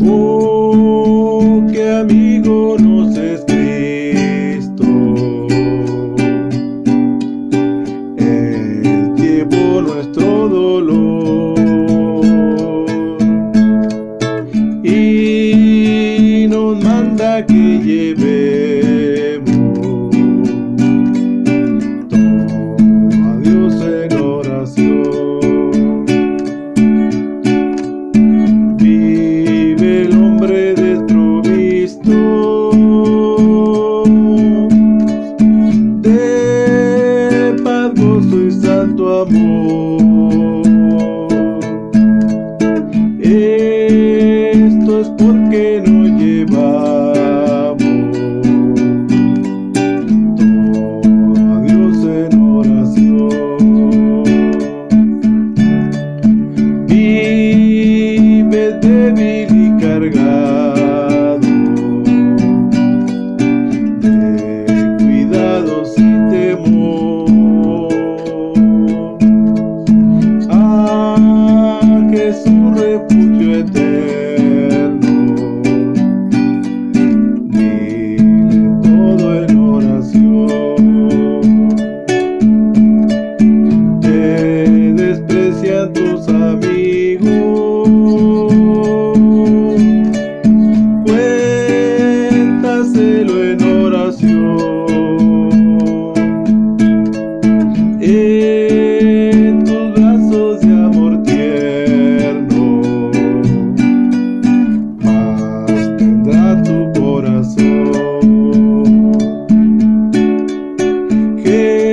Oh, qué amigo nos es Cristo. Él llevó nuestro dolor y nos manda que llevemos de y santo amor. Esto es porque no llevamos todo a Dios en oración. Vives day. again.